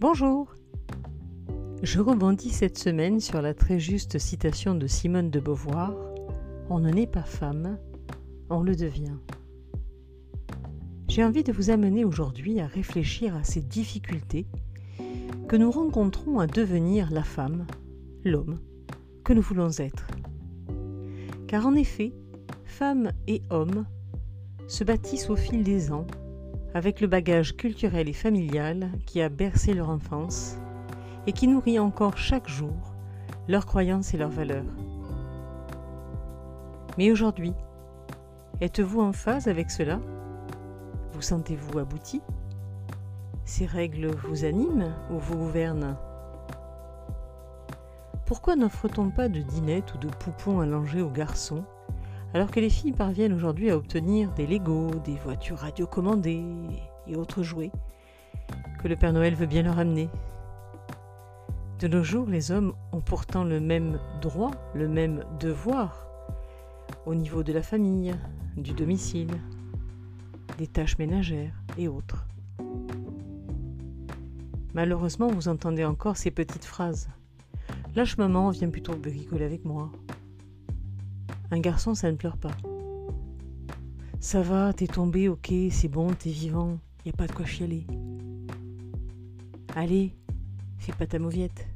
Bonjour Je rebondis cette semaine sur la très juste citation de Simone de Beauvoir On ne naît pas femme, on le devient. J'ai envie de vous amener aujourd'hui à réfléchir à ces difficultés que nous rencontrons à devenir la femme, l'homme, que nous voulons être. Car en effet, femmes et hommes se bâtissent au fil des ans avec le bagage culturel et familial qui a bercé leur enfance et qui nourrit encore chaque jour leurs croyances et leurs valeurs. Mais aujourd'hui, êtes-vous en phase avec cela? Vous sentez-vous abouti? Ces règles vous animent ou vous gouvernent? Pourquoi n'offre-t-on pas de dinette ou de poupons allongés aux garçons? Alors que les filles parviennent aujourd'hui à obtenir des Legos, des voitures radiocommandées et autres jouets que le Père Noël veut bien leur amener. De nos jours, les hommes ont pourtant le même droit, le même devoir au niveau de la famille, du domicile, des tâches ménagères et autres. Malheureusement, vous entendez encore ces petites phrases. Lâche maman, viens plutôt bricoler avec moi. Un garçon, ça ne pleure pas. Ça va, t'es tombé, ok, c'est bon, t'es vivant, y a pas de quoi chialer. Allez, fais pas ta mauviette.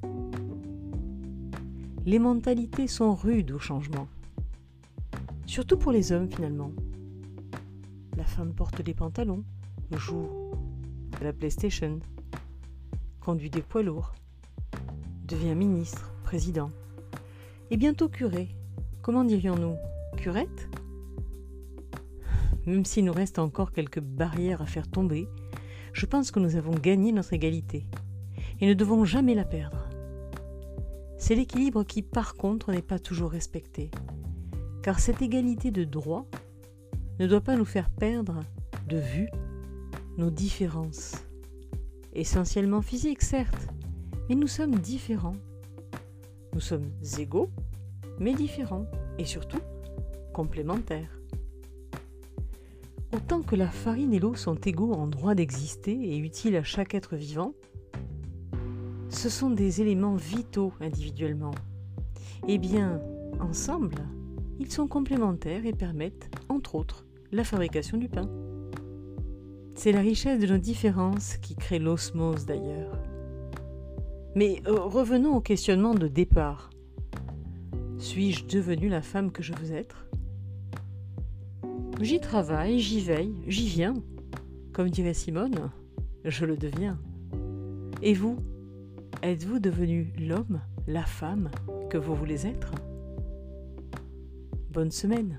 Les mentalités sont rudes au changement. Surtout pour les hommes finalement. La femme porte des pantalons, joue à la PlayStation, conduit des poids lourds, devient ministre, président, et bientôt curé, comment dirions-nous? Curette Même s'il nous reste encore quelques barrières à faire tomber, je pense que nous avons gagné notre égalité et ne devons jamais la perdre. C'est l'équilibre qui, par contre, n'est pas toujours respecté, car cette égalité de droit ne doit pas nous faire perdre de vue nos différences. Essentiellement physiques, certes, mais nous sommes différents. Nous sommes égaux mais différents et surtout complémentaires. Autant que la farine et l'eau sont égaux en droit d'exister et utiles à chaque être vivant, ce sont des éléments vitaux individuellement. Eh bien, ensemble, ils sont complémentaires et permettent, entre autres, la fabrication du pain. C'est la richesse de nos différences qui crée l'osmose d'ailleurs. Mais euh, revenons au questionnement de départ. Suis-je devenue la femme que je veux être? J'y travaille, j'y veille, j'y viens. Comme dirait Simone, je le deviens. Et vous? Êtes-vous devenu l'homme, la femme que vous voulez être? Bonne semaine